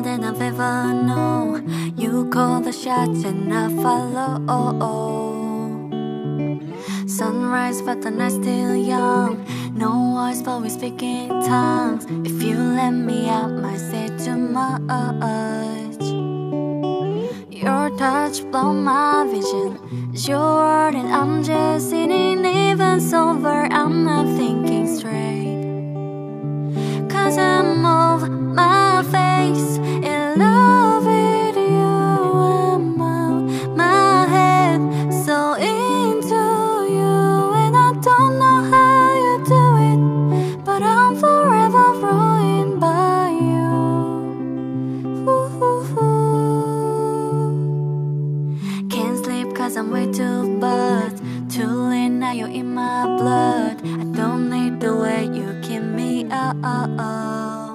than I've ever known. You call the shots and I follow. Sunrise, but the night's still young. No words, but we speak in tongues. If you let me out, might say too much. Your touch blow my vision. It's your word, and I'm just sitting even sober. I'm not thinking cause I'm way too buzzed. Too late now, you're in my blood. I don't need the way you keep me up.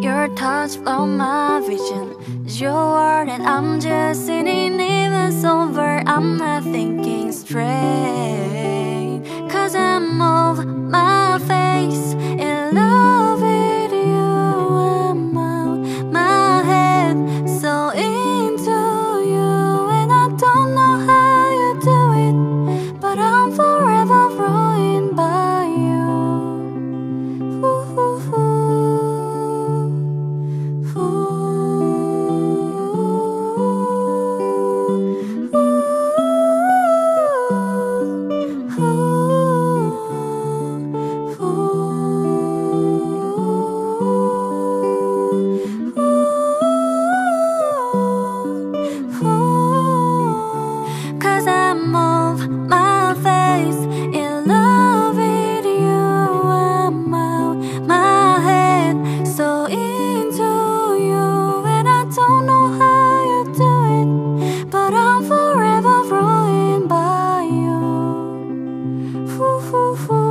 Your touch blow my vision. It's your word, and I'm just sitting even sober. I'm not thinking straight. Cause I'm over my. Oh.